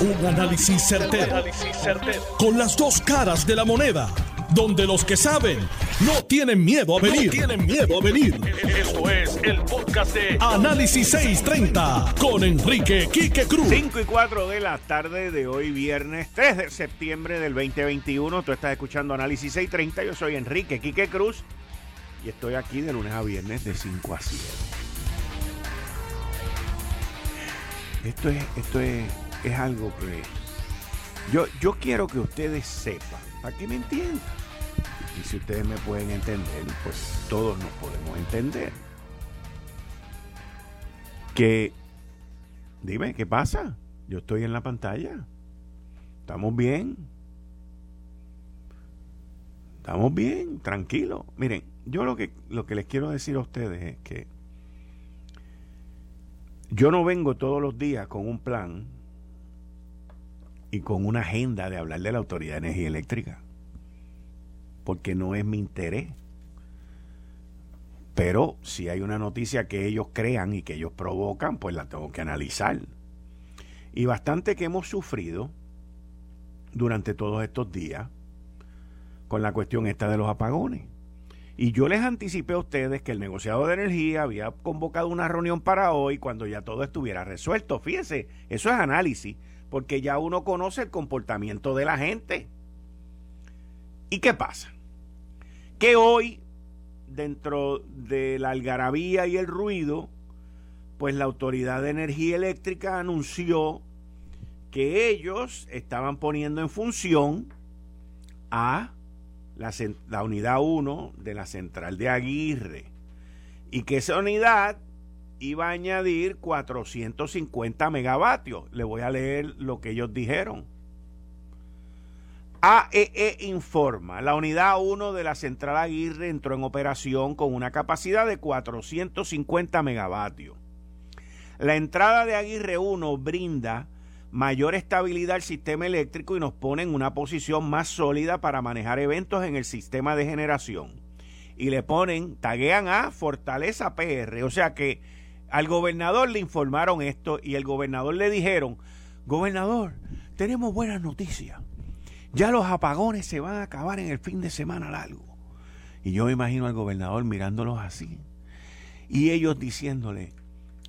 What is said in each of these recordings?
Un análisis certero, Con las dos caras de la moneda. Donde los que saben no tienen miedo a venir. tienen miedo a venir. Esto es el podcast de Análisis 630 con Enrique Quique Cruz. 5 y 4 de la tarde de hoy, viernes 3 de septiembre del 2021. Tú estás escuchando Análisis 630. Yo soy Enrique Quique Cruz y estoy aquí de lunes a viernes de 5 a 7. Esto es, esto es es algo que yo, yo quiero que ustedes sepan, para que me entiendan. Y si ustedes me pueden entender, pues todos nos podemos entender. Que, dime, ¿qué pasa? Yo estoy en la pantalla. ¿Estamos bien? Estamos bien, tranquilo. Miren, yo lo que, lo que les quiero decir a ustedes es que yo no vengo todos los días con un plan y con una agenda de hablar de la Autoridad de Energía Eléctrica, porque no es mi interés. Pero si hay una noticia que ellos crean y que ellos provocan, pues la tengo que analizar. Y bastante que hemos sufrido durante todos estos días con la cuestión esta de los apagones. Y yo les anticipé a ustedes que el negociado de energía había convocado una reunión para hoy cuando ya todo estuviera resuelto. Fíjense, eso es análisis porque ya uno conoce el comportamiento de la gente. ¿Y qué pasa? Que hoy, dentro de la algarabía y el ruido, pues la Autoridad de Energía Eléctrica anunció que ellos estaban poniendo en función a la, la unidad 1 de la central de Aguirre y que esa unidad iba a añadir 450 megavatios. Le voy a leer lo que ellos dijeron. AEE e informa, la unidad 1 de la central Aguirre entró en operación con una capacidad de 450 megavatios. La entrada de Aguirre 1 brinda mayor estabilidad al sistema eléctrico y nos pone en una posición más sólida para manejar eventos en el sistema de generación. Y le ponen, taguean a Fortaleza PR, o sea que al gobernador le informaron esto y el gobernador le dijeron, gobernador, tenemos buenas noticias. Ya los apagones se van a acabar en el fin de semana largo. Y yo imagino al gobernador mirándolos así. Y ellos diciéndole,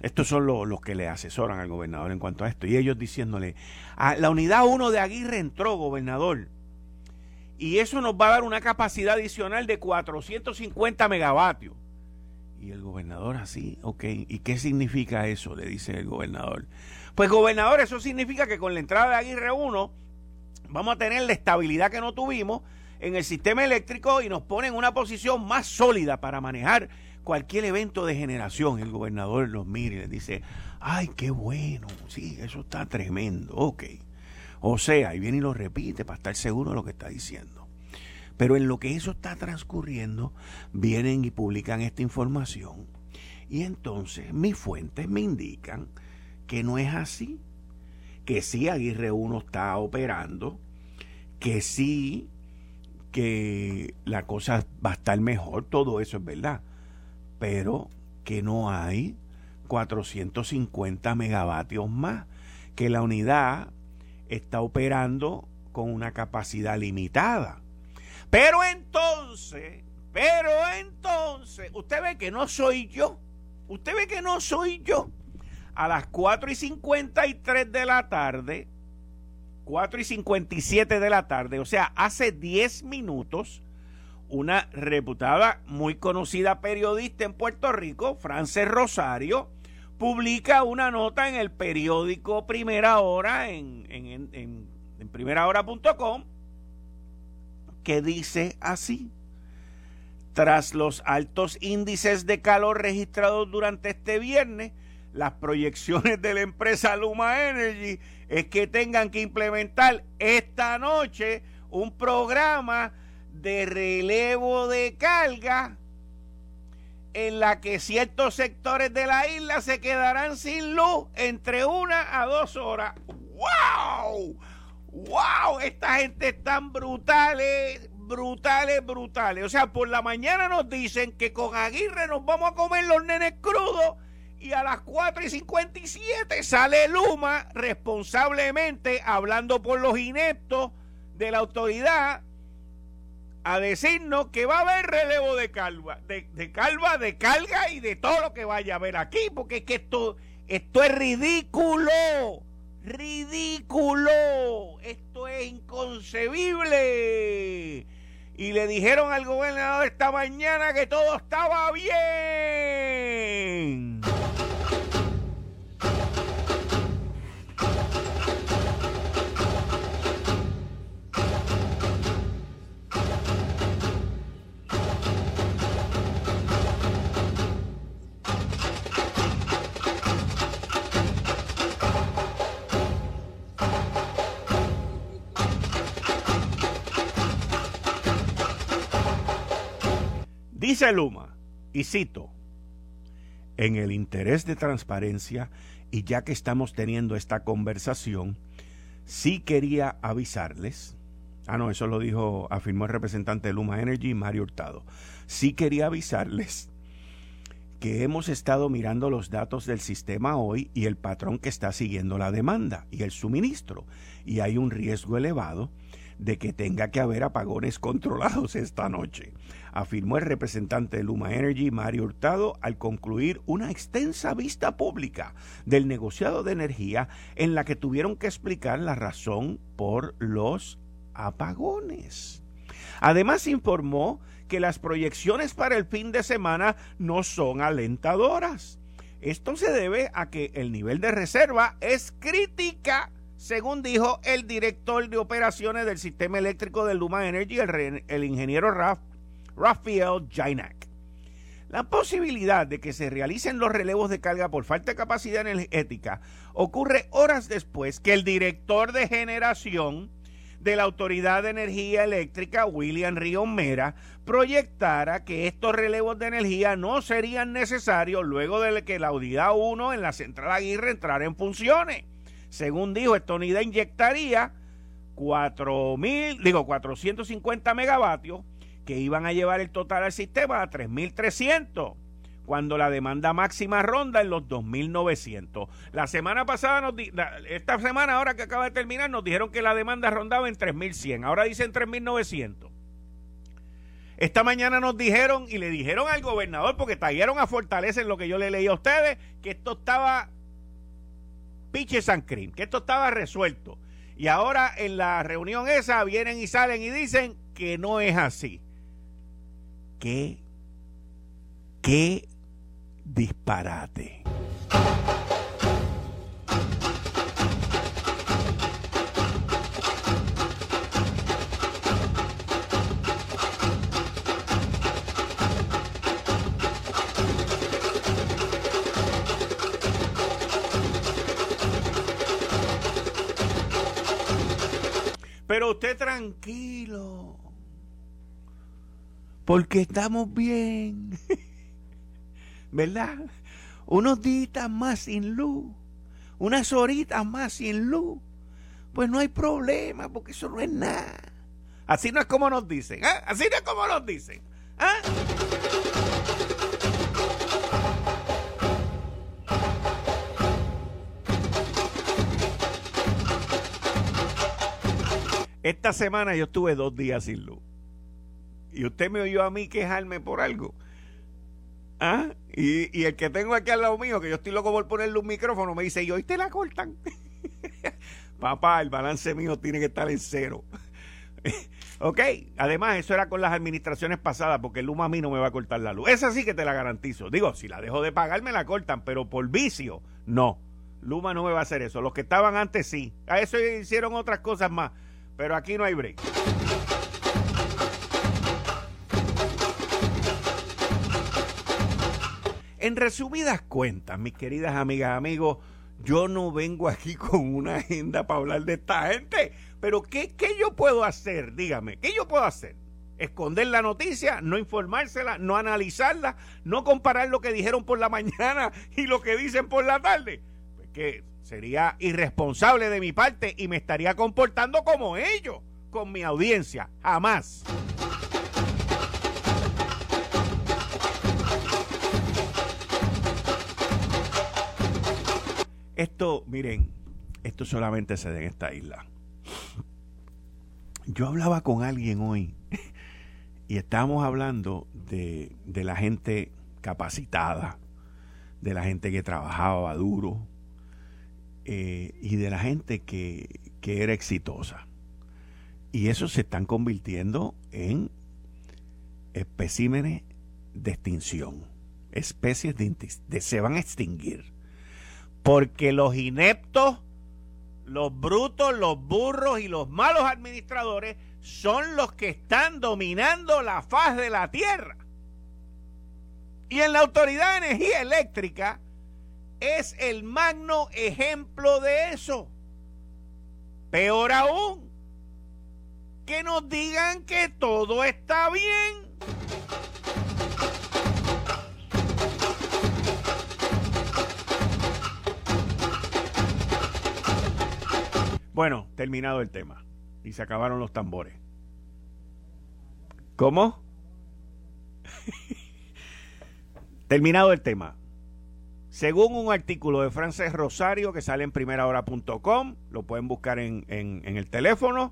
estos son los, que le asesoran al gobernador en cuanto a esto, y ellos diciéndole, a la unidad 1 de Aguirre entró, gobernador. Y eso nos va a dar una capacidad adicional de 450 megavatios. Y el gobernador así, ok, ¿y qué significa eso? Le dice el gobernador. Pues gobernador, eso significa que con la entrada de Aguirre 1 vamos a tener la estabilidad que no tuvimos en el sistema eléctrico y nos pone en una posición más sólida para manejar cualquier evento de generación. El gobernador los mira y le dice, ay, qué bueno, sí, eso está tremendo, ok. O sea, y viene y lo repite para estar seguro de lo que está diciendo. Pero en lo que eso está transcurriendo, vienen y publican esta información. Y entonces mis fuentes me indican que no es así. Que sí Aguirre 1 está operando, que sí que la cosa va a estar mejor, todo eso es verdad. Pero que no hay 450 megavatios más, que la unidad está operando con una capacidad limitada. Pero entonces, pero entonces, usted ve que no soy yo. Usted ve que no soy yo. A las 4 y 53 de la tarde, 4 y 57 de la tarde, o sea, hace 10 minutos, una reputada, muy conocida periodista en Puerto Rico, Frances Rosario, publica una nota en el periódico Primera Hora, en, en, en, en primerahora.com, que dice así. Tras los altos índices de calor registrados durante este viernes, las proyecciones de la empresa Luma Energy es que tengan que implementar esta noche un programa de relevo de carga en la que ciertos sectores de la isla se quedarán sin luz entre una a dos horas. ¡Wow! ¡Wow! Esta gente es tan brutales, brutales, brutales. O sea, por la mañana nos dicen que con Aguirre nos vamos a comer los nenes crudos Y a las 4 y 57 sale Luma responsablemente hablando por los ineptos de la autoridad a decirnos que va a haber relevo de calva, de, calva, de carga y de todo lo que vaya a haber aquí, porque es que esto, esto es ridículo, ridículo, esto es inconcebible. Y le dijeron al gobernador esta mañana que todo estaba bien. Dice Luma, y cito, en el interés de transparencia, y ya que estamos teniendo esta conversación, sí quería avisarles, ah no, eso lo dijo, afirmó el representante de Luma Energy, Mario Hurtado, sí quería avisarles que hemos estado mirando los datos del sistema hoy y el patrón que está siguiendo la demanda y el suministro, y hay un riesgo elevado de que tenga que haber apagones controlados esta noche, afirmó el representante de Luma Energy, Mario Hurtado, al concluir una extensa vista pública del negociado de energía en la que tuvieron que explicar la razón por los apagones. Además informó que las proyecciones para el fin de semana no son alentadoras. Esto se debe a que el nivel de reserva es crítica según dijo el director de operaciones del sistema eléctrico de Luma Energy, el, ingeniero Rafael Jainak. La posibilidad de que se realicen los relevos de carga por falta de capacidad energética ocurre horas después que el director de generación de la Autoridad de Energía Eléctrica, William Río Mera, proyectara que estos relevos de energía no serían necesarios luego de que la unidad 1 en la central Aguirre entrara en funciones. Según dijo, esta unidad inyectaría 4.000, digo, 450 megavatios que iban a llevar el total al sistema a 3.300 cuando la demanda máxima ronda en los 2.900. La semana pasada, nos esta semana ahora que acaba de terminar, nos dijeron que la demanda rondaba en 3.100. Ahora dicen 3.900. Esta mañana nos dijeron y le dijeron al gobernador, porque tallaron a Fortaleza en lo que yo le leí a ustedes, que esto estaba piche San Cream, que esto estaba resuelto. Y ahora en la reunión esa vienen y salen y dicen que no es así. ¿Qué? ¿Qué disparate? Pero usted tranquilo. Porque estamos bien. ¿Verdad? Unos días más sin luz. Unas horitas más sin luz. Pues no hay problema, porque eso no es nada. Así no es como nos dicen. ¿eh? Así no es como nos dicen. ¿eh? Esta semana yo estuve dos días sin luz. Y usted me oyó a mí quejarme por algo. ¿Ah? Y, el que tengo aquí al lado mío, que yo estoy loco por ponerle un micrófono, me dice, y hoy te la cortan. Papá, el balance mío tiene que estar en cero. ok, además eso era con las administraciones pasadas, porque Luma a mí no me va a cortar la luz. Esa sí que te la garantizo. Digo, si la dejo de pagar, me la cortan, pero por vicio, no. Luma no me va a hacer eso. Los que estaban antes sí. A eso hicieron otras cosas más pero aquí no hay break. En resumidas cuentas, mis queridas amigas, amigos, yo no vengo aquí con una agenda para hablar de esta gente. Pero ¿qué, ¿qué, yo puedo hacer? Dígame, ¿qué yo puedo hacer? Esconder la noticia, no informársela, no analizarla, no comparar lo que dijeron por la mañana y lo que dicen por la tarde. Pues que Sería irresponsable de mi parte y me estaría comportando como ellos con mi audiencia. Jamás. Esto, miren, esto solamente se da en esta isla. Yo hablaba con alguien hoy y estábamos hablando de, de la gente capacitada, de la gente que trabajaba duro eh, y de la gente que, que era exitosa. Y esos se están convirtiendo en especímenes de extinción. Especies de, de, se van a extinguir. Porque los ineptos, los brutos, los burros y los malos administradores son los que están dominando la faz de la tierra. Y en la Autoridad de Energía Eléctrica es el magno ejemplo de eso. Peor aún, que nos digan que todo está bien. Bueno, terminado el tema. Y se acabaron los tambores. ¿Cómo? terminado el tema. Según un artículo de Frances Rosario que sale en primerahora.com, lo pueden buscar en, el teléfono,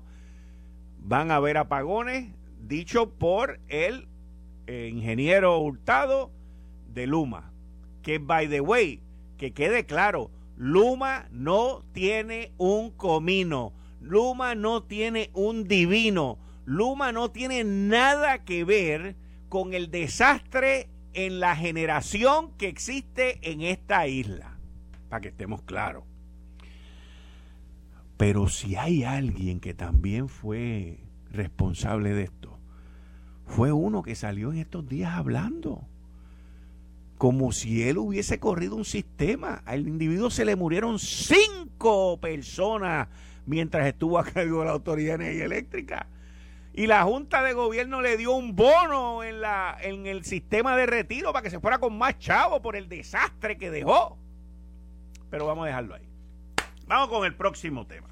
van a haber apagones dicho por el eh, ingeniero Hurtado de Luma. Que, by the way, que quede claro, Luma no tiene un comino, Luma no tiene un divino, Luma no tiene nada que ver con el desastre en la generación que existe en esta isla, para que estemos claros. Pero si hay alguien que también fue responsable de esto, fue uno que salió en estos días hablando, como si él hubiese corrido un sistema. Al individuo se le murieron cinco personas mientras estuvo a cargo de la Autoridad de Energía Eléctrica y la Junta de Gobierno le dio un bono en, la, en el sistema de retiro para que se fuera con más chavo por el desastre que dejó. Pero vamos a dejarlo ahí. Vamos con el próximo tema.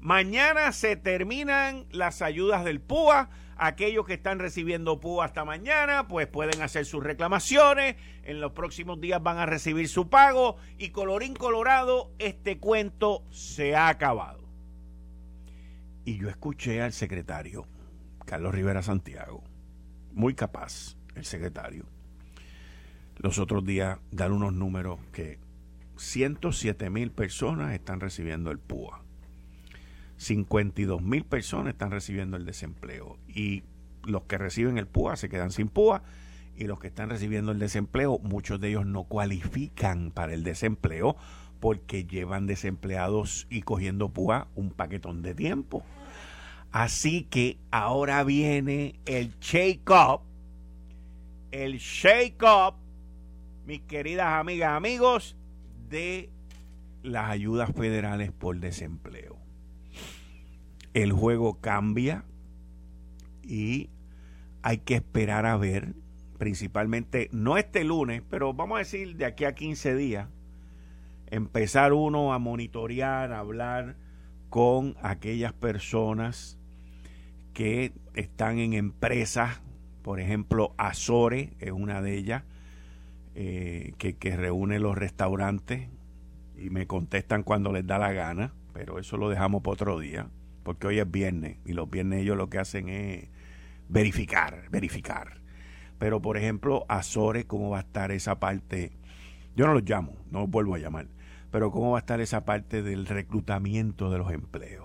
Mañana se terminan las ayudas del PUA. Aquellos que están recibiendo PUA hasta mañana, pues pueden hacer sus reclamaciones. En los próximos días van a recibir su pago. Y colorín colorado, este cuento se ha acabado. Y yo escuché al secretario Carlos Rivera Santiago, muy capaz, el secretario, los otros días dar unos números que 107 mil personas están recibiendo el PUA, 52 mil personas están recibiendo el desempleo y los que reciben el PUA se quedan sin PUA y los que están recibiendo el desempleo, muchos de ellos no cualifican para el desempleo porque llevan desempleados y cogiendo PUA un paquetón de tiempo. Así que ahora viene el shake-up, el shake-up, mis queridas amigas, amigos, de las ayudas federales por desempleo. El juego cambia y hay que esperar a ver, principalmente, no este lunes, pero vamos a decir de aquí a 15 días, empezar uno a monitorear, a hablar con aquellas personas que están en empresas, por ejemplo, Azore es una de ellas, eh, que, que reúne los restaurantes y me contestan cuando les da la gana, pero eso lo dejamos para otro día, porque hoy es viernes y los viernes ellos lo que hacen es verificar, verificar. Pero por ejemplo, Azore, ¿cómo va a estar esa parte? Yo no los llamo, no los vuelvo a llamar, pero ¿cómo va a estar esa parte del reclutamiento de los empleos?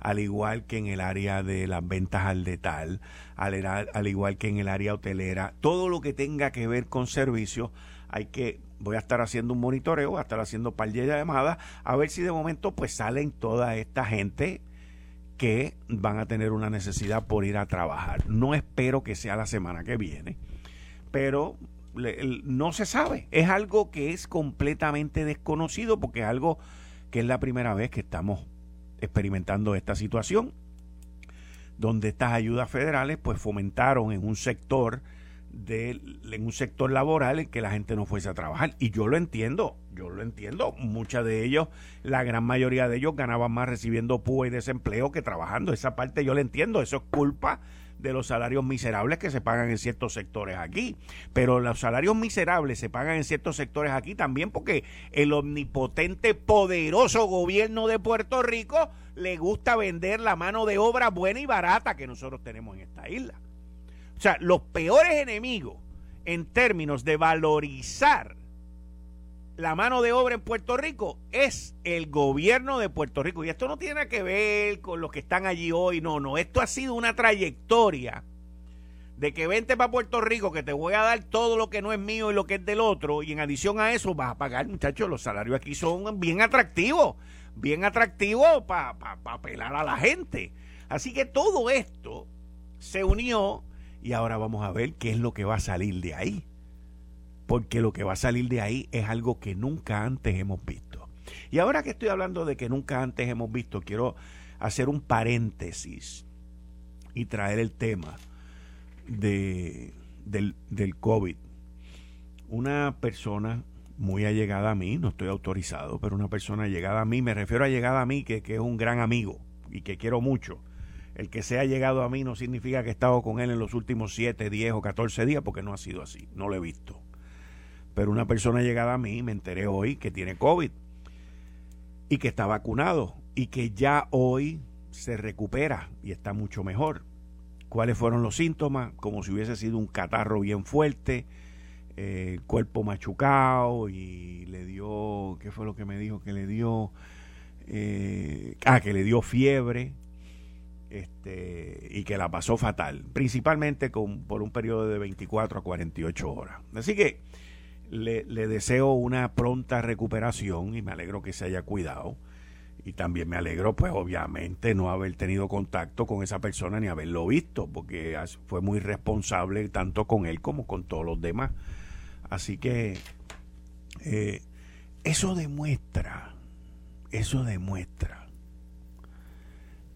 Al igual que en el área de las ventas al detal, al, igual que en el área hotelera, todo lo que tenga que ver con servicios, hay que voy a estar haciendo un monitoreo, voy a estar haciendo par de llamadas, a ver si de momento pues salen toda esta gente que van a tener una necesidad por ir a trabajar. No espero que sea la semana que viene, pero no se sabe. Es algo que es completamente desconocido porque es algo que es la primera vez que estamos experimentando esta situación, donde estas ayudas federales pues fomentaron en un sector de, en un sector laboral en que la gente no fuese a trabajar. Y yo lo entiendo, yo lo entiendo. Muchas de ellos, la gran mayoría de ellos ganaban más recibiendo PUA y desempleo que trabajando. Esa parte yo la entiendo, eso es culpa de los salarios miserables que se pagan en ciertos sectores aquí. Pero los salarios miserables se pagan en ciertos sectores aquí también porque el omnipotente, poderoso gobierno de Puerto Rico le gusta vender la mano de obra buena y barata que nosotros tenemos en esta isla. O sea, los peores enemigos en términos de valorizar la mano de obra en Puerto Rico es el gobierno de Puerto Rico. Y esto no tiene que ver con los que están allí hoy, no, no. Esto ha sido una trayectoria de que vente para Puerto Rico, que te voy a dar todo lo que no es mío y lo que es del otro, y en adición a eso vas a pagar, muchachos, los salarios aquí son bien atractivos, bien atractivos para pa, apelar a la gente. Así que todo esto se unió y ahora vamos a ver qué es lo que va a salir de ahí porque lo que va a salir de ahí es algo que nunca antes hemos visto. Y ahora que estoy hablando de que nunca antes hemos visto, quiero hacer un paréntesis y traer el tema de, del, del COVID. Una persona muy allegada a mí, no estoy autorizado, pero una persona llegada a mí, me refiero a llegada a mí, que, que es un gran amigo y que quiero mucho. El que se ha llegado a mí no significa que he estado con él en los últimos 7, 10 o 14 días, porque no ha sido así, no lo he visto. Pero una persona llegada a mí, me enteré hoy que tiene COVID y que está vacunado y que ya hoy se recupera y está mucho mejor. ¿Cuáles fueron los síntomas? Como si hubiese sido un catarro bien fuerte, eh, cuerpo machucado y le dio, ¿qué fue lo que me dijo? Que le dio, eh, ah, que le dio fiebre este, y que la pasó fatal, principalmente con, por un periodo de 24 a 48 horas. Así que le, deseo una pronta recuperación y me alegro que se haya cuidado. Y también me alegro, pues obviamente, no haber tenido contacto con esa persona ni haberlo visto, porque fue muy responsable tanto con él como con todos los demás. Así que eh, eso demuestra, eso demuestra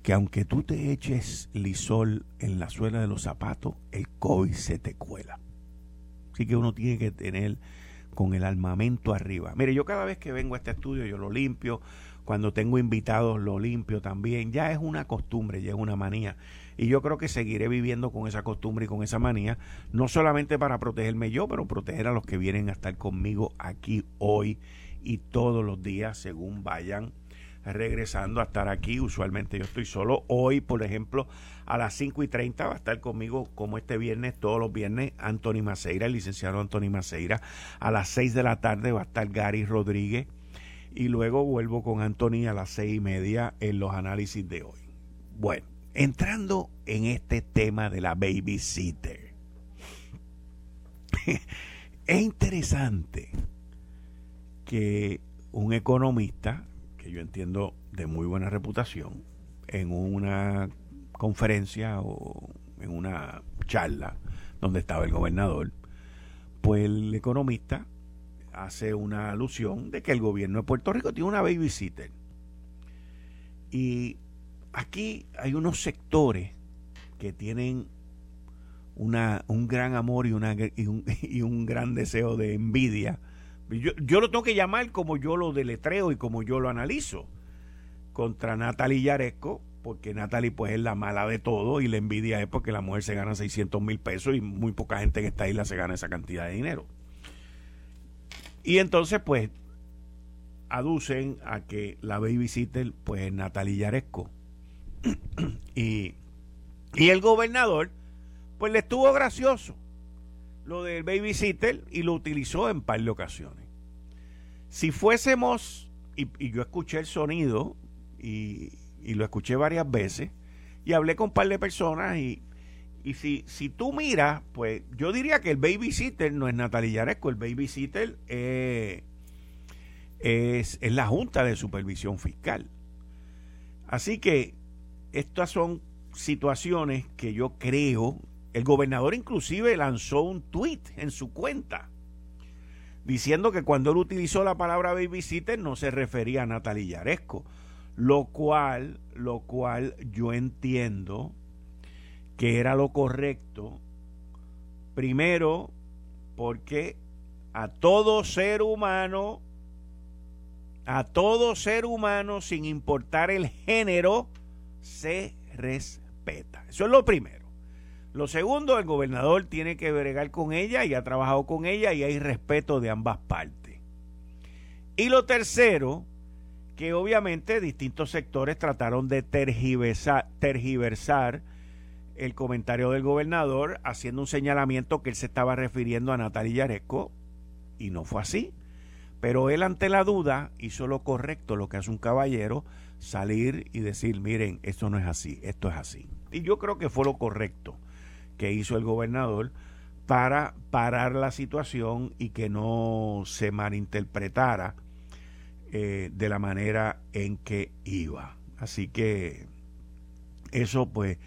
que aunque tú te eches lisol en la suela de los zapatos, el COVID se te cuela. Así que uno tiene que tener con el armamento arriba. Mire, yo cada vez que vengo a este estudio yo lo limpio, cuando tengo invitados lo limpio también, ya es una costumbre, ya es una manía. Y yo creo que seguiré viviendo con esa costumbre y con esa manía, no solamente para protegerme yo, pero proteger a los que vienen a estar conmigo aquí hoy y todos los días según vayan regresando a estar aquí. Usualmente yo estoy solo. Hoy, por ejemplo, a las 5 y 30 va a estar conmigo, como este viernes, todos los viernes, Anthony Maceira, el licenciado Anthony Maceira. A las 6 de la tarde va a estar Gary Rodríguez. Y luego vuelvo con Anthony a las 6 y media en los análisis de hoy. Bueno, entrando en este tema de la babysitter. es interesante que un economista que yo entiendo de muy buena reputación, en una conferencia o en una charla donde estaba el gobernador, pues el economista hace una alusión de que el gobierno de Puerto Rico tiene una babysitter. Y aquí hay unos sectores que tienen una, un gran amor y, y un gran deseo de envidia yo, yo lo tengo que llamar como yo lo deletreo y como yo lo analizo. Contra Natalie Yaresco, porque Natalie pues es la mala de todo y la envidia es porque la mujer se gana 600 mil pesos y muy poca gente en esta isla se gana esa cantidad de dinero. Y entonces pues aducen a que la babysitter pues es Natalie Yaresco. y, y el gobernador pues le estuvo gracioso lo del babysitter y lo utilizó en par de ocasiones. Si fuésemos, y, yo escuché el sonido y, lo escuché varias veces, y hablé con un par de personas y, y si, si tú miras, pues yo diría que el babysitter no es Natalia Yaresco, el babysitter es, es, es la Junta de Supervisión Fiscal. Así que estas son situaciones que yo creo el gobernador inclusive lanzó un tweet en su cuenta diciendo que cuando él utilizó la palabra babysitter no se refería a Natalia Yaresco, lo cual, lo cual yo entiendo que era lo correcto, primero porque a todo ser humano, a todo ser humano, sin importar el género, se respeta. Eso es lo primero. Lo segundo, el gobernador tiene que bregar con ella y ha trabajado con ella y hay respeto de ambas partes. Y lo tercero, que obviamente distintos sectores trataron de tergiversar, el comentario del gobernador haciendo un señalamiento que él se estaba refiriendo a Natalia Yaresco y no fue así. Pero él ante la duda hizo lo correcto, lo que hace un caballero, salir y decir, miren, esto no es así, esto es así. Y yo creo que fue lo correcto que hizo el gobernador para parar la situación y que no se malinterpretara eh, de la manera en que iba. Así que eso pues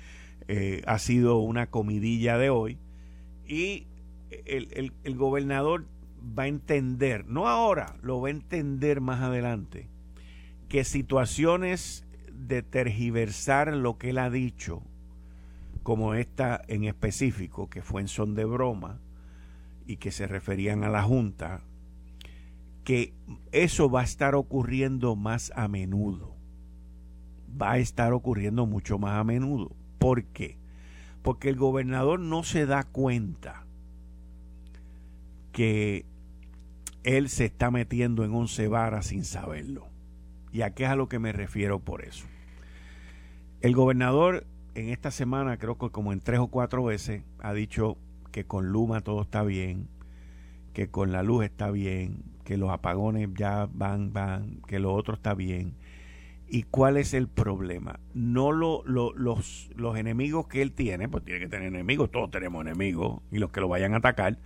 eh, ha sido una comidilla de hoy y el, el gobernador va a entender, no ahora, lo va a entender más adelante, que situaciones de tergiversar lo que él ha dicho, como esta en específico, que fue en son de broma y que se referían a la Junta, que eso va a estar ocurriendo más a menudo. Va a estar ocurriendo mucho más a menudo. ¿Por qué? Porque el gobernador no se da cuenta que él se está metiendo en once varas sin saberlo. ¿Y a qué es a lo que me refiero por eso? El gobernador en esta semana, creo que como en tres o cuatro veces, ha dicho que con Luma todo está bien, que con la luz está bien, que los apagones ya van, van, que lo otro está bien. ¿Y cuál es el problema? No lo, los, los enemigos que él tiene, pues tiene que tener enemigos, todos tenemos enemigos, y los que lo vayan a atacar,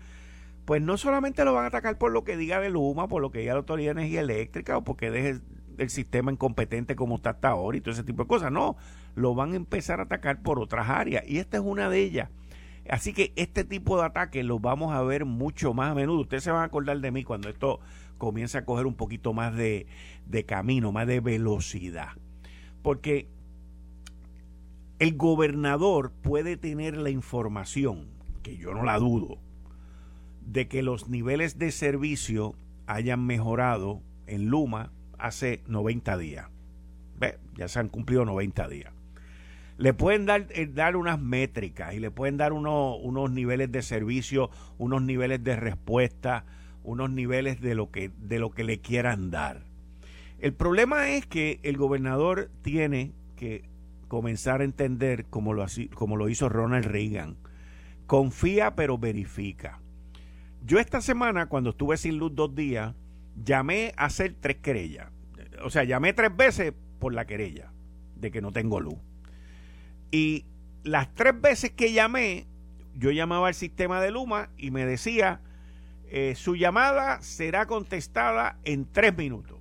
pues no solamente lo van a atacar por lo que diga de Luma, por lo que diga la Autoridad de Energía Eléctrica o porque deje el sistema incompetente como está hasta ahora y todo ese tipo de cosas. No, lo van a empezar a atacar por otras áreas y esta es una de ellas. Así que este tipo de ataques los vamos a ver mucho más a menudo. Ustedes se van a acordar de mí cuando esto comienza a coger un poquito más de, de camino, más de velocidad. Porque el gobernador puede tener la información, que yo no la dudo, de que los niveles de servicio hayan mejorado en Luma hace 90 días. Ve, ya se han cumplido 90 días. Le pueden dar, eh, dar unas métricas y le pueden dar unos niveles de servicio, unos niveles de respuesta, unos niveles de lo que, de lo que le quieran dar. El problema es que el gobernador tiene que comenzar a entender como lo, como lo hizo Ronald Reagan. Confía pero verifica. Yo esta semana, cuando estuve sin luz dos días, llamé a hacer tres querellas. O sea, llamé tres veces por la querella de que no tengo luz. Y las tres veces que llamé, yo llamaba al sistema de Luma y me decía, eh, su llamada será contestada en tres minutos.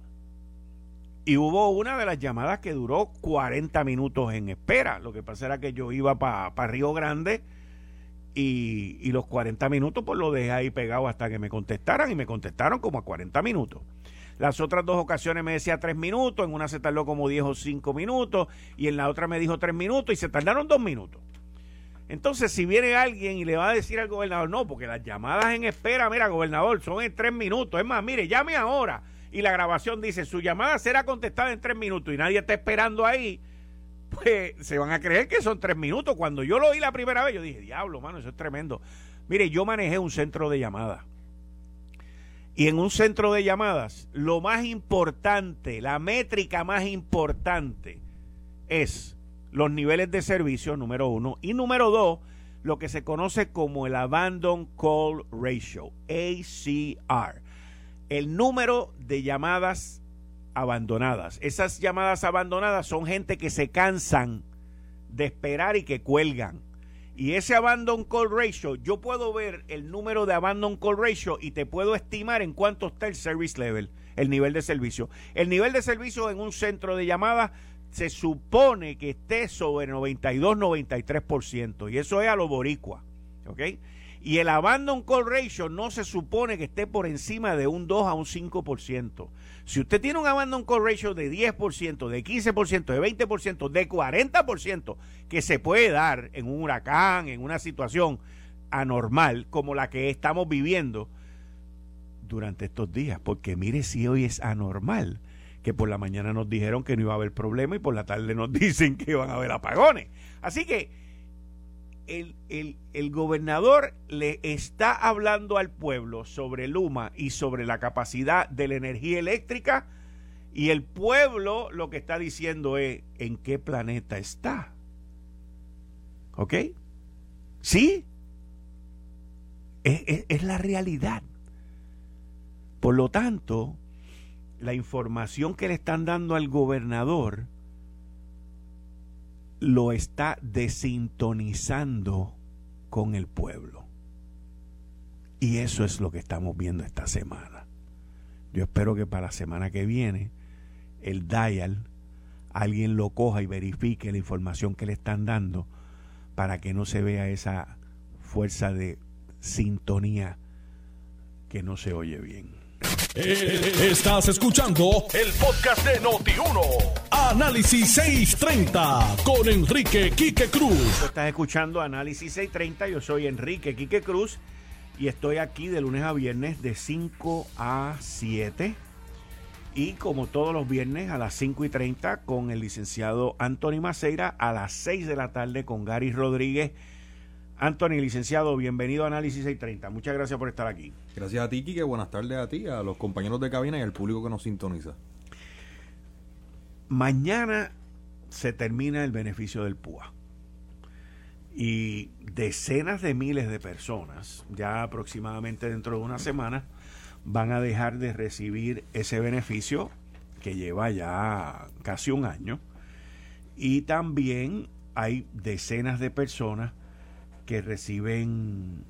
Y hubo una de las llamadas que duró 40 minutos en espera. Lo que pasa era que yo iba para Río Grande y, los 40 minutos pues lo dejé ahí pegado hasta que me contestaran y me contestaron como a 40 minutos. Las otras dos ocasiones me decía 3 minutos, en una se tardó como 10 o 5 minutos y en la otra me dijo 3 minutos y se tardaron 2 minutos. Entonces, si viene alguien y le va a decir al gobernador, no, porque las llamadas en espera, mira, gobernador, son en 3 minutos. Es más, mire, llame ahora. Y la grabación dice, su llamada será contestada en 3 minutos y nadie está esperando ahí pues se van a creer que son tres minutos. Cuando yo lo oí la primera vez, yo dije, diablo, mano, eso es tremendo. Mire, yo manejé un centro de llamadas. Y en un centro de llamadas, lo más importante, la métrica más importante es los niveles de servicio, número uno. Y número dos, lo que se conoce como el Abandon Call Ratio, ACR. El número de llamadas abandonadas. Esas llamadas abandonadas son gente que se cansan de esperar y que cuelgan. Y ese abandon call ratio, yo puedo ver el número de abandon call ratio y te puedo estimar en cuánto está el service level, el nivel de servicio. El nivel de servicio en un centro de llamadas se supone que esté sobre 92-93%. Y eso es a lo boricua. ¿Ok? Y el abandon call ratio no se supone que esté por encima de un 2 a un 5%. Si usted tiene un abandon call ratio de 10%, de 15%, de 20%, de 40%, que se puede dar en un huracán, en una situación anormal como la que estamos viviendo durante estos días, porque mire si hoy es anormal, que por la mañana nos dijeron que no iba a haber problema y por la tarde nos dicen que iban a haber apagones. Así que el, el, gobernador le está hablando al pueblo sobre Luma y sobre la capacidad de la energía eléctrica y el pueblo lo que está diciendo es en qué planeta está. ¿Ok? ¿Sí? Es, es la realidad. Por lo tanto, la información que le están dando al gobernador lo está desintonizando con el pueblo. Y eso es lo que estamos viendo esta semana. Yo espero que para la semana que viene el dial alguien lo coja y verifique la información que le están dando para que no se vea esa fuerza de sintonía que no se oye bien. Eh, estás escuchando el podcast de Noti1. Análisis 630 con Enrique Quique Cruz. Estás escuchando Análisis 630. Yo soy Enrique Quique Cruz y estoy aquí de lunes a viernes de 5 a 7. Y como todos los viernes a las 5 y 30 con el licenciado Anthony Maceira, a las 6 de la tarde con Gary Rodríguez Anthony, licenciado, bienvenido a Análisis 630. Muchas gracias por estar aquí. Gracias a ti, Kike. Buenas tardes a ti, a los compañeros de cabina y al público que nos sintoniza. Mañana se termina el beneficio del PUA. Y decenas de miles de personas, ya aproximadamente dentro de una semana, van a dejar de recibir ese beneficio que lleva ya casi un año. Y también hay decenas de personas que reciben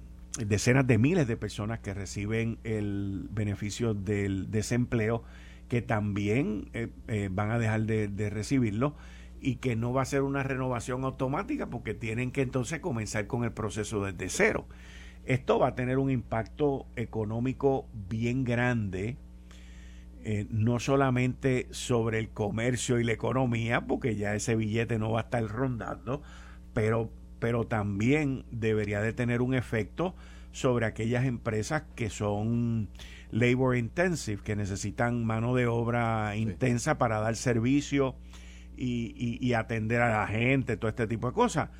decenas de miles de personas que reciben el beneficio del desempleo que también eh, eh, van a dejar de, recibirlo y que no va a ser una renovación automática porque tienen que entonces comenzar con el proceso desde cero. Esto va a tener un impacto económico bien grande, eh, no solamente sobre el comercio y la economía, porque ya ese billete no va a estar rondando, pero pero también debería de tener un efecto sobre aquellas empresas que son labor intensive, que necesitan mano de obra intensa para dar servicio y, atender a la gente, todo este tipo de cosas.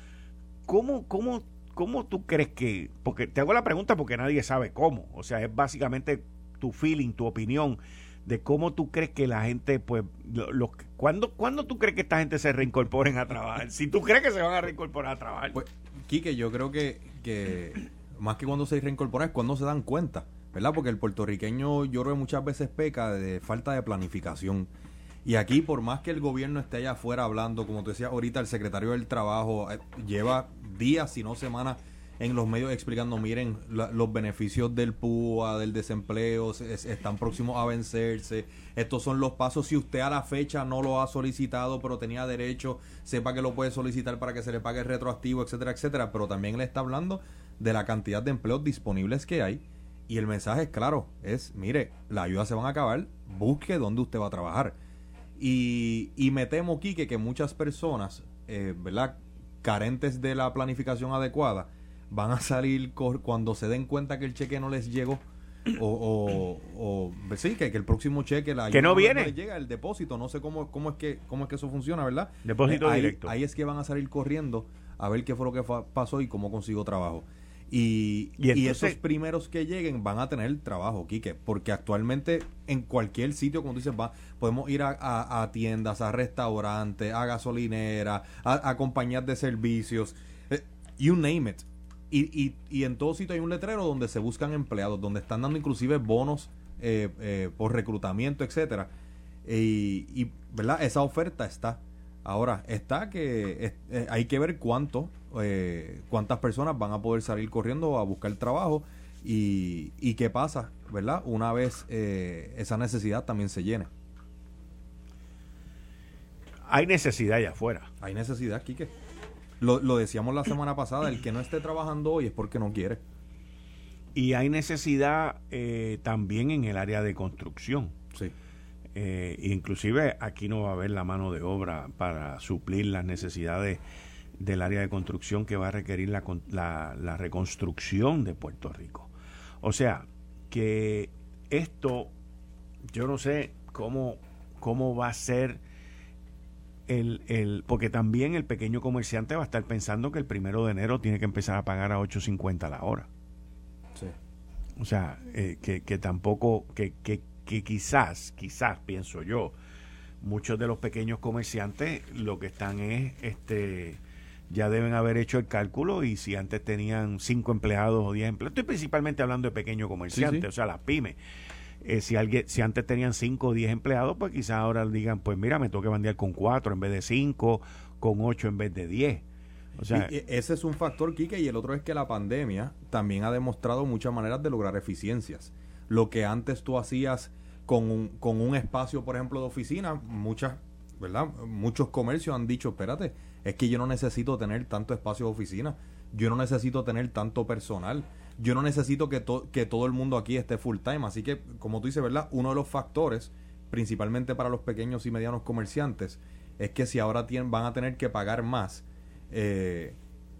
¿Cómo, cómo, ¿Cómo tú crees que.? Porque te hago la pregunta porque nadie sabe cómo. O sea, es básicamente tu feeling, tu opinión de cómo tú crees que la gente, pues, los, ¿cuándo, tú crees que esta gente se reincorporen a trabajar? Si tú crees que se van a reincorporar a trabajar. Pues, Quique, yo creo que, que más que cuando se reincorporan es cuando se dan cuenta, ¿verdad? Porque el puertorriqueño yo creo que muchas veces peca de falta de planificación. Y aquí, por más que el gobierno esté allá afuera hablando, como te decía ahorita, el secretario del Trabajo eh, lleva días, si no semanas, en los medios explicando, miren, los beneficios del PUA, del desempleo, están próximos a vencerse. Estos son los pasos. Si usted a la fecha no lo ha solicitado, pero tenía derecho, sepa que lo puede solicitar para que se le pague retroactivo, etcétera, etcétera. Pero también le está hablando de la cantidad de empleos disponibles que hay. Y el mensaje es claro, es, mire, la ayuda se van a acabar, busque dónde usted va a trabajar. Y, y me temo, Quique, que muchas personas, eh, ¿verdad? Carentes de la planificación adecuada, van a salir cuando se den cuenta que el cheque no les llegó o, o, pues sí, que, el próximo cheque la que no viene. llega el depósito no sé cómo cómo es que cómo es que eso funciona verdad depósito ahí, directo. ahí es que van a salir corriendo a ver qué fue lo que pasó y cómo consigo trabajo. Y, y, esos primeros que lleguen van a tener trabajo, Quique, porque actualmente en cualquier sitio, como tú dices, va, podemos ir a, a, tiendas, a restaurantes, a gasolineras, a, a compañías de servicios, eh, you name it. Y, y, en todo sitio hay un letrero donde se buscan empleados, donde están dando inclusive bonos eh, eh, por reclutamiento, etcétera. Y, ¿verdad? Esa oferta está. Ahora, está que eh, hay que ver cuánto, cuántas personas van a poder salir corriendo a buscar trabajo y, y qué pasa, ¿verdad? Una vez esa necesidad también se llene. Hay necesidad allá afuera. Hay necesidad, Quique. Lo, lo decíamos la semana pasada, el que no esté trabajando hoy es porque no quiere. Y hay necesidad eh, también en el área de construcción. Sí. Eh, inclusive aquí no va a haber la mano de obra para suplir las necesidades del área de construcción que va a requerir la, la, la reconstrucción de Puerto Rico. O sea, que esto, yo no sé cómo, cómo va a ser el, el, porque también el pequeño comerciante va a estar pensando que el primero de enero tiene que empezar a pagar a 8.50 la hora. Sí. O sea, eh, que, que, tampoco, que, que, que quizás, quizás, pienso yo, muchos de los pequeños comerciantes lo que están es, este, ya deben haber hecho el cálculo y si antes tenían cinco empleados o diez empleados, estoy principalmente hablando de pequeños comerciantes, o sea, las pymes. Eh, si alguien si antes tenían cinco o diez empleados, pues quizás ahora digan, pues mira, me tengo que bandear con cuatro en vez de cinco, con ocho en vez de diez. O sea, ese es un factor, Quique, y el otro es que la pandemia también ha demostrado muchas maneras de lograr eficiencias. Lo que antes tú hacías con un, con un espacio, por ejemplo, de oficina, muchas, ¿verdad? Muchos comercios han dicho, espérate, es que yo no necesito tener tanto espacio de oficina, yo no necesito tener tanto personal, yo no necesito que, que todo el mundo aquí esté full time. Así que, como tú dices, ¿verdad? Uno de los factores, principalmente para los pequeños y medianos comerciantes, es que si ahora tienen, van a tener que pagar más, eh,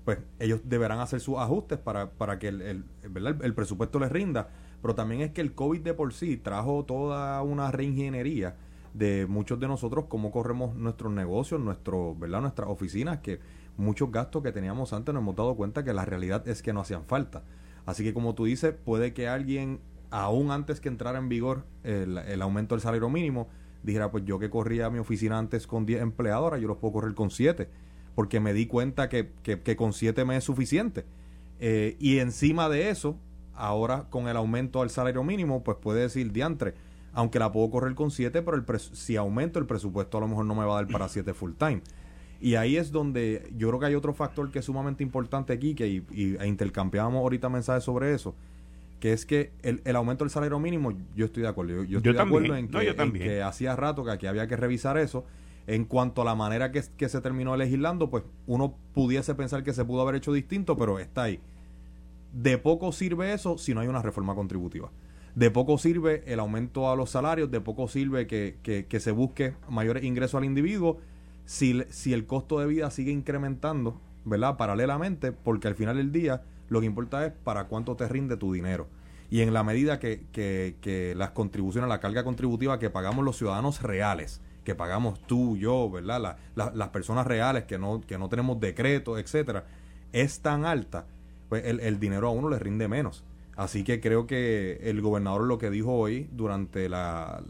pues ellos deberán hacer sus ajustes para, para que el, el, presupuesto les rinda. Pero también es que el COVID de por sí trajo toda una reingeniería de muchos de nosotros, cómo corremos nuestros negocios, nuestro, ¿verdad? nuestras oficinas, que muchos gastos que teníamos antes nos hemos dado cuenta que la realidad es que no hacían falta. Así que como tú dices, puede que alguien, aún antes que entrara en vigor el, el aumento del salario mínimo, dijera, pues yo que corría mi oficina antes con 10 empleados, yo los puedo correr con 7 porque me di cuenta que, que, con 7 me es suficiente. Eh, y encima de eso, ahora con el aumento al salario mínimo, pues puede decir diantre, aunque la puedo correr con 7, pero el si aumento el presupuesto a lo mejor no me va a dar para 7 full time. Y ahí es donde yo creo que hay otro factor que es sumamente importante aquí, que y, y e intercambiamos ahorita mensajes sobre eso, que es que el, el, aumento del salario mínimo, yo estoy de acuerdo. Yo, estoy de acuerdo en que, en que hacía rato que aquí había que revisar eso en cuanto a la manera que, se terminó legislando, pues uno pudiese pensar que se pudo haber hecho distinto, pero está ahí. De poco sirve eso si no hay una reforma contributiva. De poco sirve el aumento a los salarios, de poco sirve que, que, se busque mayores ingresos al individuo si, si el costo de vida sigue incrementando, ¿verdad? Paralelamente, porque al final del día lo que importa es para cuánto te rinde tu dinero. Y en la medida que, que, las contribuciones, la carga contributiva que pagamos los ciudadanos reales, que pagamos tú, yo, ¿verdad? las personas reales que no, que no tenemos decretos, etcétera, es tan alta, pues el, dinero a uno le rinde menos. Así que creo que el gobernador lo que dijo hoy durante la,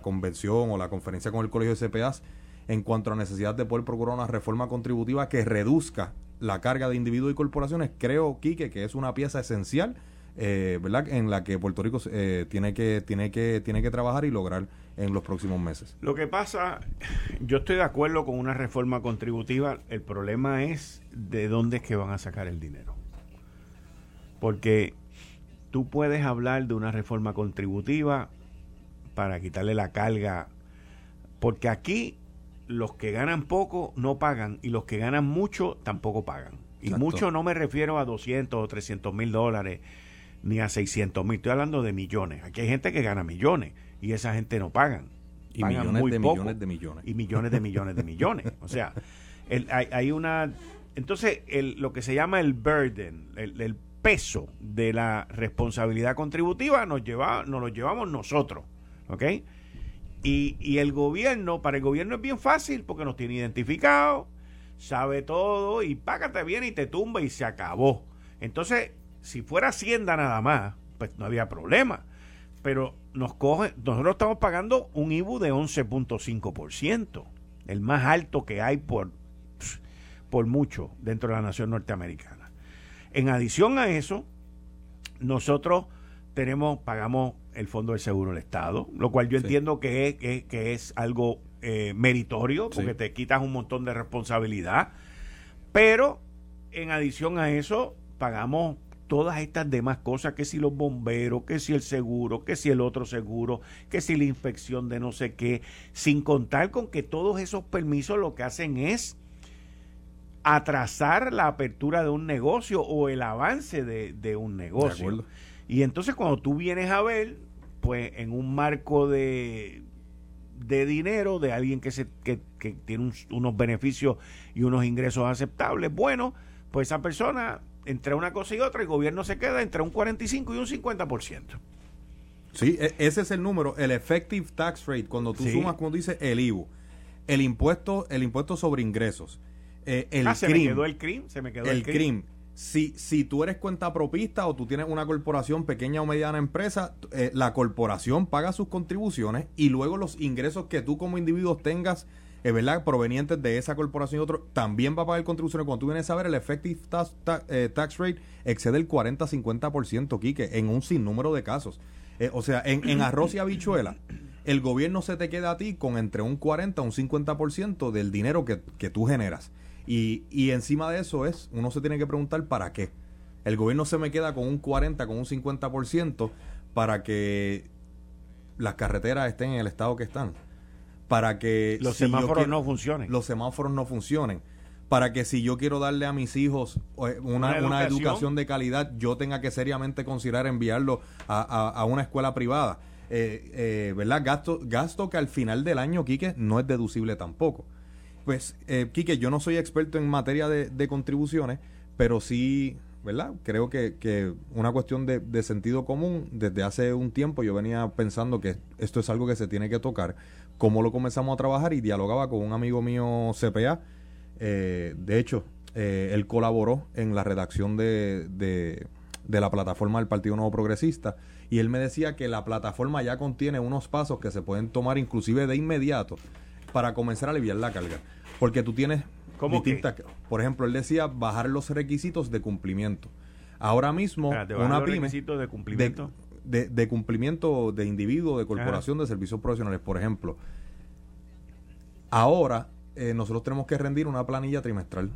convención o la conferencia con el Colegio de CPAs en cuanto a necesidad de poder procurar una reforma contributiva que reduzca la carga de individuos y corporaciones, creo, Quique, que es una pieza esencial eh, ¿verdad? en la que Puerto Rico eh, tiene, que, tiene, que, tiene que trabajar y lograr en los próximos meses. Lo que pasa, yo estoy de acuerdo con una reforma contributiva, el problema es de dónde es que van a sacar el dinero. Porque tú puedes hablar de una reforma contributiva para quitarle la carga, porque aquí los que ganan poco no pagan y los que ganan mucho tampoco pagan. Y mucho no me refiero a 200 o 300 mil dólares ni a 600 mil, estoy hablando de millones. Aquí hay gente que gana millones y esa gente no pagan. Y millones de millones de millones. Y millones de millones de millones. O sea, el, hay, una... Entonces, el, lo que se llama el burden, el, peso de la responsabilidad contributiva nos, lleva, nos lo llevamos nosotros. ¿Ok? Y, y el gobierno, para el gobierno es bien fácil porque nos tiene identificado, sabe todo y págate bien y te tumba y se acabó. Entonces, si fuera Hacienda nada más, pues no había problema. Pero nos coge, nosotros estamos pagando un IBU de 11.5%, el más alto que hay por, por mucho dentro de la nación norteamericana. En adición a eso, nosotros tenemos, pagamos el Fondo del Seguro del Estado, lo cual yo entiendo que es, que, es algo eh, meritorio, porque te quitas un montón de responsabilidad, pero en adición a eso, pagamos todas estas demás cosas, que si los bomberos, que si el seguro, que si el otro seguro, que si la inspección de no sé qué, sin contar con que todos esos permisos lo que hacen es atrasar la apertura de un negocio o el avance de, un negocio. Y entonces cuando tú vienes a ver, pues en un marco de, de dinero de alguien que, se, que, tiene unos beneficios y unos ingresos aceptables, bueno, pues esa persona entre una cosa y otra, el gobierno se queda entre un 45 y un 50%. Sí, e, ese es el número, el effective tax rate, cuando tú sumas, como dice, el IVU. el impuesto, el impuesto sobre ingresos, eh, el ah, se me quedó el CRIM, se me quedó el, el Si, si tú eres cuenta propista o tú tienes una corporación pequeña o mediana empresa, eh, la corporación paga sus contribuciones y luego los ingresos que tú como individuo tengas es ¿verdad? provenientes de esa corporación y otro, también va a pagar contribuciones. Cuando tú vienes a ver, el effective tax, eh, tax, rate excede el 40-50%, Quique, en un sinnúmero de casos. Eh, o sea, en, en, arroz y habichuela, el gobierno se te queda a ti con entre un 40 a un 50% del dinero que, que tú generas. Y, y encima de eso es, uno se tiene que preguntar para qué. El gobierno se me queda con un 40, con un 50% para que las carreteras estén en el estado que están para que los semáforos no funcionen. Los semáforos no funcionen. Para que si yo quiero darle a mis hijos eh, una, educación? de calidad, yo tenga que seriamente considerar enviarlo a, una escuela privada. Eh, eh, ¿Verdad? Gasto, gasto que al final del año, Quique, no es deducible tampoco. Pues, eh, Quique, yo no soy experto en materia de, contribuciones, pero sí ¿verdad? Creo que, una cuestión de, de, sentido común, desde hace un tiempo yo venía pensando que esto es algo que se tiene que tocar, cómo lo comenzamos a trabajar y dialogaba con un amigo mío CPA. Eh, de hecho, eh, él colaboró en la redacción de, de, la plataforma del Partido Nuevo Progresista y él me decía que la plataforma ya contiene unos pasos que se pueden tomar inclusive de inmediato para comenzar a aliviar la carga. Porque tú tienes distintas... Por ejemplo, él decía bajar los requisitos de cumplimiento. Ahora mismo, una pyme... de cumplimiento? de, cumplimiento de individuo, de corporación, de servicios profesionales. Por ejemplo, ahora eh, nosotros tenemos que rendir una planilla trimestral.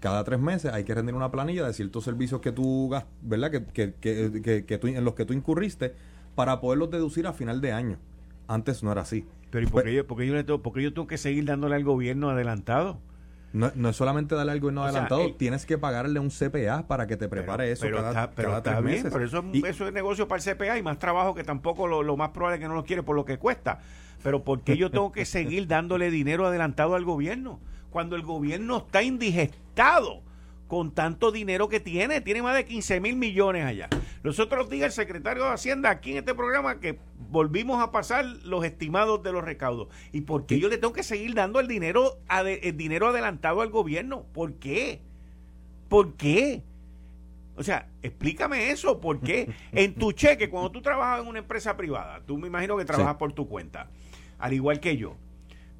Cada tres meses hay que rendir una planilla de ciertos servicios que tú, ¿verdad? Que, que, que, que tú, en los que tú incurriste para poderlos deducir a final de año. Antes no era así. Pero ¿y por, qué yo, yo, por qué yo tengo que seguir dándole al gobierno adelantado? No, no es solamente darle algo no adelantado, tienes que pagarle un CPA para que te prepare eso pero cada, pero tres meses. Pero eso, eso, es negocio para el CPA y más trabajo que tampoco lo, más probable es que no lo quiere por lo que cuesta. Pero ¿por qué yo tengo que seguir dándole dinero adelantado al gobierno? Cuando el gobierno está indigestado con tanto dinero que tiene, tiene más de 15 mil millones allá. Los otros días el secretario de Hacienda aquí en este programa que volvimos a pasar los estimados de los recaudos. ¿Y por qué yo le tengo que seguir dando el dinero, el dinero adelantado al gobierno? ¿Por qué? ¿Por qué? O sea, explícame eso, ¿por qué? En tu cheque, cuando tú trabajas en una empresa privada, tú me imagino que trabajas por tu cuenta, al igual que yo.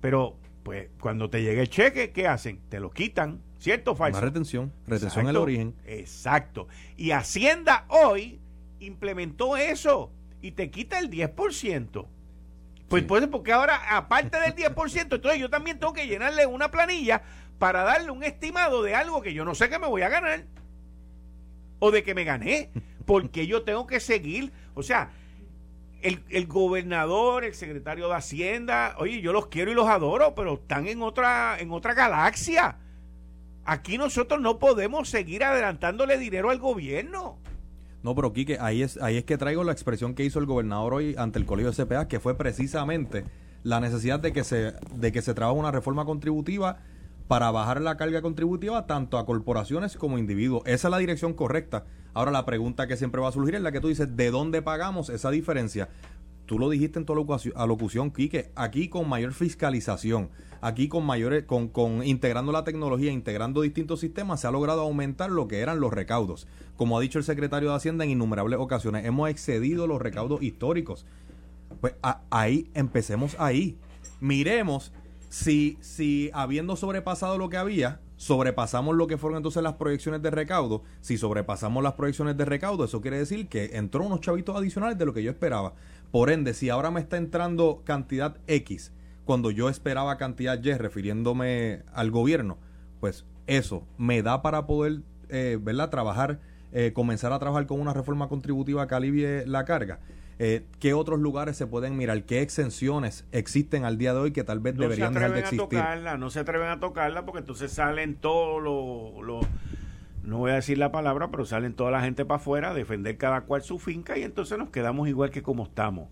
Pero, pues, cuando te llegue el cheque, ¿qué hacen? Te lo quitan ¿Cierto o falso? Una retención, retención en el origen. Exacto. Y Hacienda hoy implementó eso y te quita el 10%. Pues, pues porque ahora, aparte del 10%, entonces yo también tengo que llenarle una planilla para darle un estimado de algo que yo no sé que me voy a ganar. O de que me gané. Porque yo tengo que seguir. O sea, el, el, gobernador, el secretario de Hacienda, oye, yo los quiero y los adoro, pero están en otra, en otra galaxia. Aquí nosotros no podemos seguir adelantándole dinero al gobierno. No, pero Quique, ahí es, ahí es que traigo la expresión que hizo el gobernador hoy ante el colegio de CPA, que fue precisamente la necesidad de que se, de que se trabaje una reforma contributiva para bajar la carga contributiva tanto a corporaciones como individuos. Esa es la dirección correcta. Ahora la pregunta que siempre va a surgir es la que tú dices, ¿de dónde pagamos esa diferencia? Tú lo dijiste en tu alocución, Quique, aquí con mayor fiscalización, aquí con mayores, con, con integrando la tecnología, integrando distintos sistemas, se ha logrado aumentar lo que eran los recaudos. Como ha dicho el secretario de Hacienda en innumerables ocasiones, hemos excedido los recaudos históricos. Pues ahí, empecemos ahí. Miremos si, si habiendo sobrepasado lo que había, sobrepasamos lo que fueron entonces las proyecciones de recaudo. Si sobrepasamos las proyecciones de recaudo, eso quiere decir que entró unos chavitos adicionales de lo que yo esperaba. Por ende, si ahora me está entrando cantidad X cuando yo esperaba cantidad Y refiriéndome al gobierno, pues eso me da para poder, eh, ¿verdad? Trabajar, eh, comenzar a trabajar con una reforma contributiva que alivie la carga. Eh, ¿Qué otros lugares se pueden mirar? ¿Qué exenciones existen al día de hoy que tal vez deberían dejar de existir? A tocarla, no se atreven a tocarla porque entonces salen todos los no voy a decir la palabra, pero salen toda la gente para afuera a defender cada cual su finca y entonces nos quedamos igual que como estamos.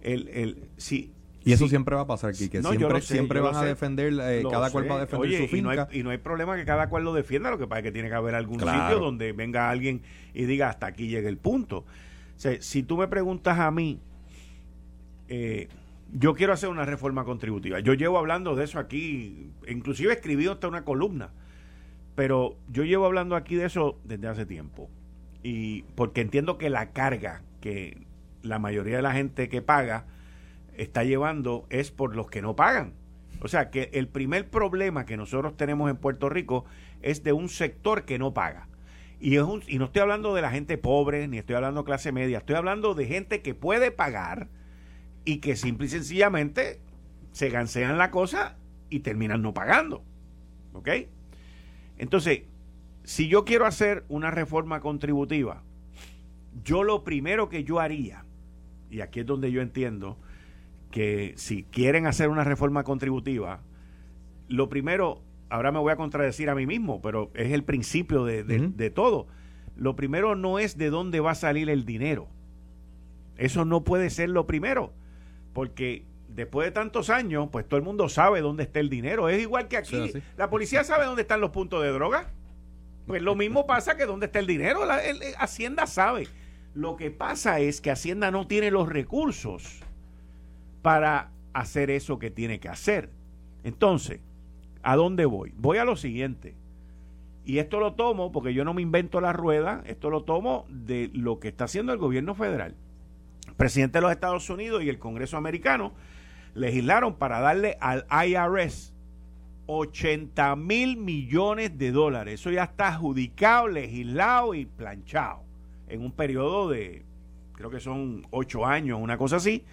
El, el, sí, y eso siempre va a pasar, aquí, que siempre, siempre van a defender, eh, cada cual va a defender su finca. Y no, hay, problema que cada cual lo defienda, lo que pasa es que tiene que haber algún sitio donde venga alguien y diga hasta aquí llega el punto. si tú me preguntas a mí, eh, yo quiero hacer una reforma contributiva. Yo llevo hablando de eso aquí, inclusive escribí hasta una columna, pero yo llevo hablando aquí de eso desde hace tiempo. Y porque entiendo que la carga que la mayoría de la gente que paga está llevando es por los que no pagan. O sea que el primer problema que nosotros tenemos en Puerto Rico es de un sector que no paga. Y, es un, y no estoy hablando de la gente pobre, ni estoy hablando de clase media, estoy hablando de gente que puede pagar y que simple y sencillamente se gansean la cosa y terminan no pagando. ¿Ok? Entonces, si yo quiero hacer una reforma contributiva, yo lo primero que yo haría, y aquí es donde yo entiendo que si quieren hacer una reforma contributiva, lo primero, ahora me voy a contradecir a mí mismo, pero es el principio de, de todo. Lo primero no es de dónde va a salir el dinero. Eso no puede ser lo primero porque después de tantos años, pues todo el mundo sabe dónde está el dinero. Es igual que aquí. la policía sabe dónde están los puntos de droga. Pues lo mismo pasa que dónde está el dinero. La, Hacienda sabe. Lo que pasa es que Hacienda no tiene los recursos para hacer eso que tiene que hacer. Entonces, ¿a dónde voy? Voy a lo siguiente. Y esto lo tomo porque yo no me invento la rueda, esto lo tomo de lo que está haciendo el gobierno federal presidente de los Estados Unidos y el Congreso americano legislaron para darle al IRS 80 mil millones de dólares. Eso ya está adjudicado, legislado y planchado en un periodo de, creo que son ocho años, una cosa así,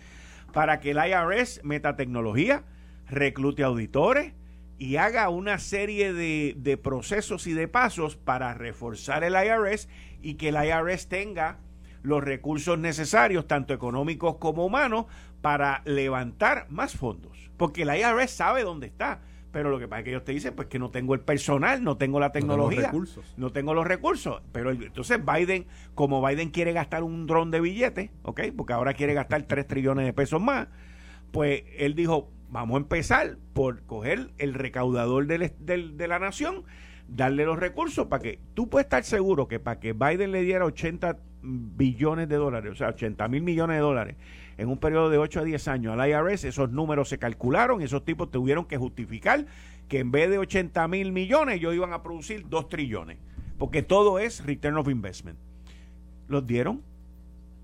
para que el IRS meta tecnología, reclute auditores y haga una serie de, de procesos y de pasos para reforzar el IRS y que el IRS tenga los recursos necesarios, tanto económicos como humanos, para levantar más fondos. Porque la IRS sabe dónde está. Pero lo que pasa es que ellos te dicen, pues que no tengo el personal, no tengo la tecnología, no tengo los recursos. Pero entonces Biden, como Biden quiere gastar un dron de billetes, ¿ok? Porque ahora quiere gastar 3 trillones de pesos más, pues él dijo, vamos a empezar por coger el recaudador de la nación, darle los recursos para que tú puedes estar seguro que para que Biden le diera 80 billones de dólares, o sea, 80 mil millones de dólares en un periodo de 8 a 10 años al IRS, esos números se calcularon, esos tipos tuvieron que justificar que en vez de 80 mil millones ellos iban a producir 2 trillones, porque todo es return of investment. ¿Los dieron?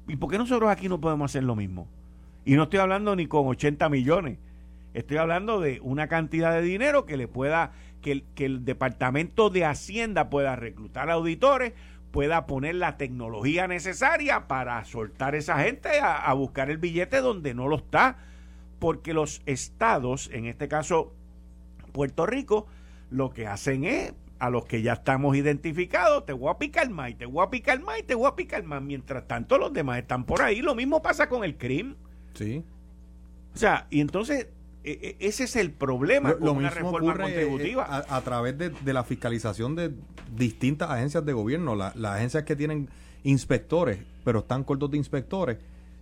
¿Y por qué nosotros aquí no podemos hacer lo mismo? Y no estoy hablando ni con 80 millones, estoy hablando de una cantidad de dinero que le pueda, que el, que el Departamento de Hacienda pueda reclutar auditores, pueda poner la tecnología necesaria para soltar a esa gente a, buscar el billete donde no lo está. Porque los estados, en este caso Puerto Rico, lo que hacen es a los que ya estamos identificados, te voy a picar más y te voy a picar más y te voy a picar más. Mientras tanto, los demás están por ahí. Lo mismo pasa con el crimen. Sí. O sea, y entonces e, e, ese es el problema con una reforma contributiva. A, través de, la fiscalización de distintas agencias de gobierno, las agencias que tienen inspectores, pero están cortos de inspectores.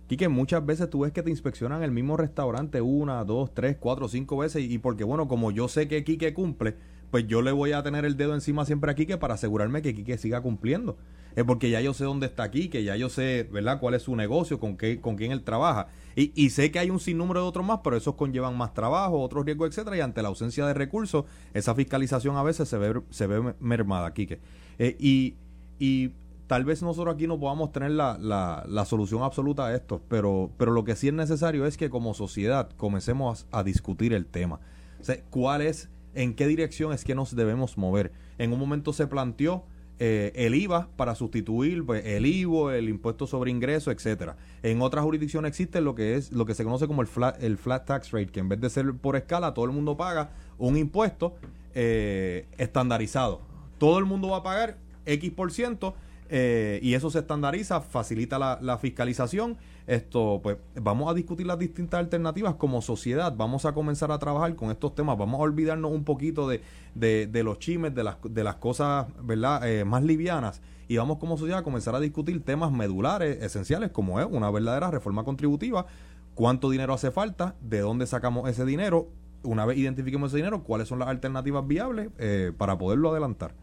que muchas veces tú ves que te inspeccionan el mismo restaurante una, dos, tres, cuatro, cinco veces y, porque, bueno, como yo sé que Quique cumple, pues yo le voy a tener el dedo encima siempre a Quique para asegurarme que Quique siga cumpliendo. Es porque ya yo sé dónde está Quique, ya yo sé, ¿verdad?, cuál es su negocio, con, qué, con quién él trabaja. Y, sé que hay un sinnúmero de otros más, pero esos conllevan más trabajo, otros riesgos, etcétera, y ante la ausencia de recursos, esa fiscalización a veces se ve, se ve mermada, Quique. Eh, y, y tal vez nosotros aquí no podamos tener la, solución absoluta a esto, pero, pero lo que sí es necesario es que como sociedad comencemos a, a discutir el tema. O sea, ¿cuál es, en qué dirección es que nos debemos mover? En un momento se planteó eh, el IVA para sustituir pues, el IVO, el impuesto sobre ingreso, etcétera. En otras jurisdicciones existe lo que es lo que se conoce como el flat, el flat tax rate, que en vez de ser por escala, todo el mundo paga un impuesto eh, estandarizado. Todo el mundo va a pagar X por ciento eh, y eso se estandariza, facilita la, fiscalización. Esto, pues, vamos a discutir las distintas alternativas como sociedad. Vamos a comenzar a trabajar con estos temas. Vamos a olvidarnos un poquito de, de, los chimes, de las, de las cosas, ¿verdad?, eh, más livianas. Y vamos como sociedad a comenzar a discutir temas medulares, esenciales, como es una verdadera reforma contributiva. ¿Cuánto dinero hace falta? ¿De dónde sacamos ese dinero? Una vez identifiquemos ese dinero, ¿cuáles son las alternativas viables eh, para poderlo adelantar?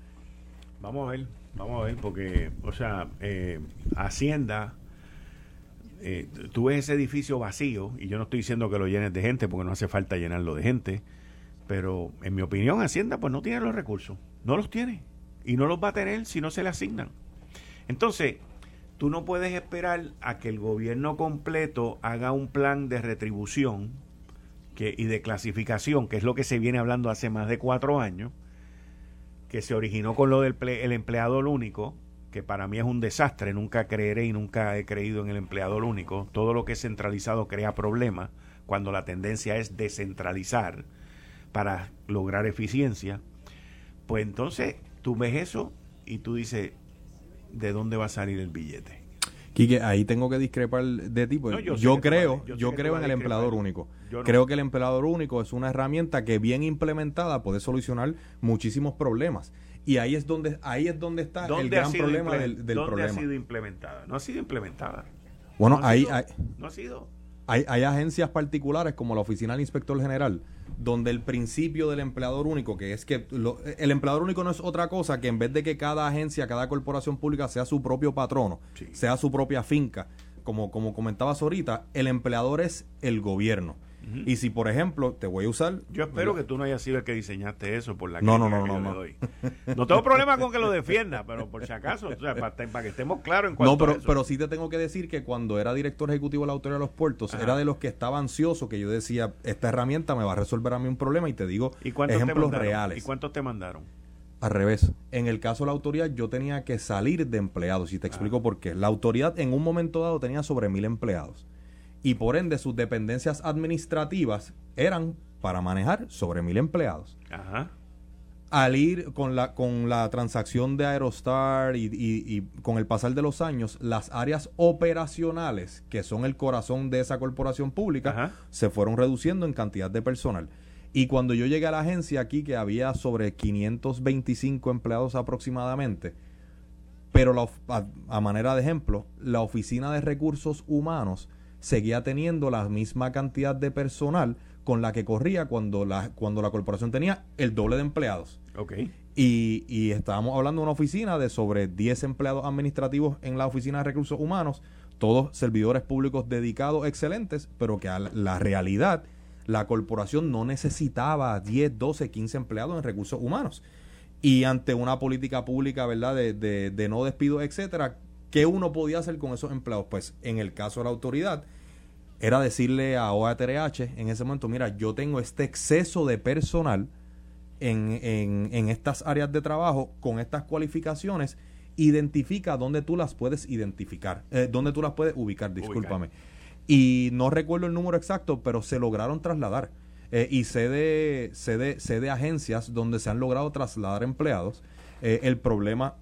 Vamos a ver. Vamos a ver, porque, o sea, eh, Hacienda eh, tú ves ese edificio vacío, y yo no estoy diciendo que lo llenes de gente, porque no hace falta llenarlo de gente, pero en mi opinión Hacienda pues no tiene los recursos, no los tiene, y no los va a tener si no se le asignan. Entonces, tú no puedes esperar a que el gobierno completo haga un plan de retribución que, y de clasificación, que es lo que se viene hablando hace más de cuatro años, que se originó con lo del el empleador único, que para mí es un desastre, nunca creeré y nunca he creído en el empleador único. Todo lo que es centralizado crea problemas cuando la tendencia es descentralizar para lograr eficiencia. Pues entonces tú ves eso y tú dices, ¿de dónde va a salir el billete? Quique, ahí tengo que discrepar de ti. Porque yo, creo, yo, creo en el empleador único. Creo que el empleador único es una herramienta que bien implementada puede solucionar muchísimos problemas. Y ahí es donde, ahí es donde está el gran problema del, del ¿dónde problema. ha sido implementada? No ha sido implementada. Bueno, ahí, hay, no ha sido. Hay, hay agencias particulares como la Oficina del Inspector General donde el principio del empleador único, que es que el empleador único no es otra cosa que en vez de que cada agencia, cada corporación pública sea su propio patrono, sea su propia finca, como, como comentabas ahorita, el empleador es el gobierno. Y si, por ejemplo, te voy a usar... Yo espero que tú no hayas sido el que diseñaste eso por la no, no, no, no, no. doy. No tengo problema con que lo defienda, pero por si acaso, para, que estemos claros en cuanto No, pero, a eso. pero sí te tengo que decir que cuando era director ejecutivo de la Autoridad de los Puertos, era de los que estaba ansioso, que yo decía, esta herramienta me va a resolver a mí un problema, y te digo ejemplos reales. ¿Y cuántos te mandaron? Al revés. En el caso de la autoridad, yo tenía que salir de empleados, y te explico por qué. La autoridad en un momento dado tenía sobre mil empleados y por ende sus dependencias administrativas eran para manejar sobre mil empleados. Ajá. Al ir con la, con la transacción de Aerostar y, con el pasar de los años, las áreas operacionales, que son el corazón de esa corporación pública, se fueron reduciendo en cantidad de personal. Y cuando yo llegué a la agencia aquí, que había sobre 525 empleados aproximadamente, pero a manera de ejemplo, la Oficina de Recursos Humanos seguía teniendo la misma cantidad de personal con la que corría cuando la, cuando la corporación tenía el doble de empleados. Okay. Y, y estábamos hablando de una oficina de sobre 10 empleados administrativos en la oficina de recursos humanos, todos servidores públicos dedicados, excelentes, pero que a la realidad la corporación no necesitaba 10, 12, 15 empleados en recursos humanos. Y ante una política pública, ¿verdad?, de, de, de no despido, etcétera, ¿Qué uno podía hacer con esos empleados? Pues en el caso de la autoridad, era decirle a OATRH en ese momento, mira, yo tengo este exceso de personal en, en, estas áreas de trabajo con estas cualificaciones, identifica dónde tú las puedes identificar, eh, dónde tú las puedes ubicar, discúlpame. Y no recuerdo el número exacto, pero se lograron trasladar. Eh, y sé de, sé, de, agencias donde se han logrado trasladar empleados. Eh, el problema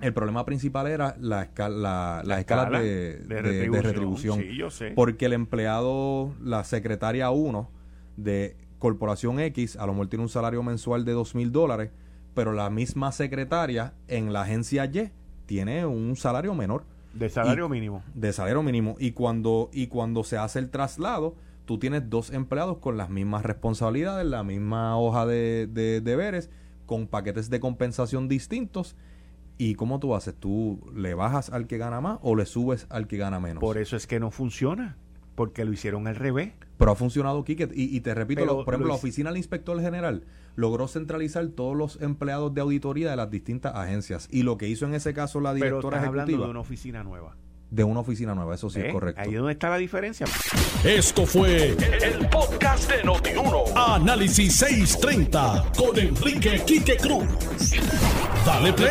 el problema principal era la, escala, la, escala de, retribución. Porque el empleado, la secretaria 1 de Corporación X, a lo mejor tiene un salario mensual de dos mil dólares, pero la misma secretaria en la agencia Y tiene un salario menor. De salario mínimo. De salario mínimo. Y cuando, y cuando se hace el traslado, tú tienes dos empleados con las mismas responsabilidades, la misma hoja de, de deberes, con paquetes de compensación distintos ¿Y cómo tú haces? ¿Tú le bajas al que gana más o le subes al que gana menos? Por eso es que no funciona, porque lo hicieron al revés. Pero ha funcionado, Kike. Y, te repito, por ejemplo, la oficina del inspector general logró centralizar todos los empleados de auditoría de las distintas agencias. Y lo que hizo en ese caso la directora Pero ejecutiva. hablando de una oficina nueva de una oficina nueva, eso sí es correcto. Ahí es donde está la diferencia. Esto fue el, podcast de Notiuno. Análisis 630 con Enrique Quique Cruz. Dale play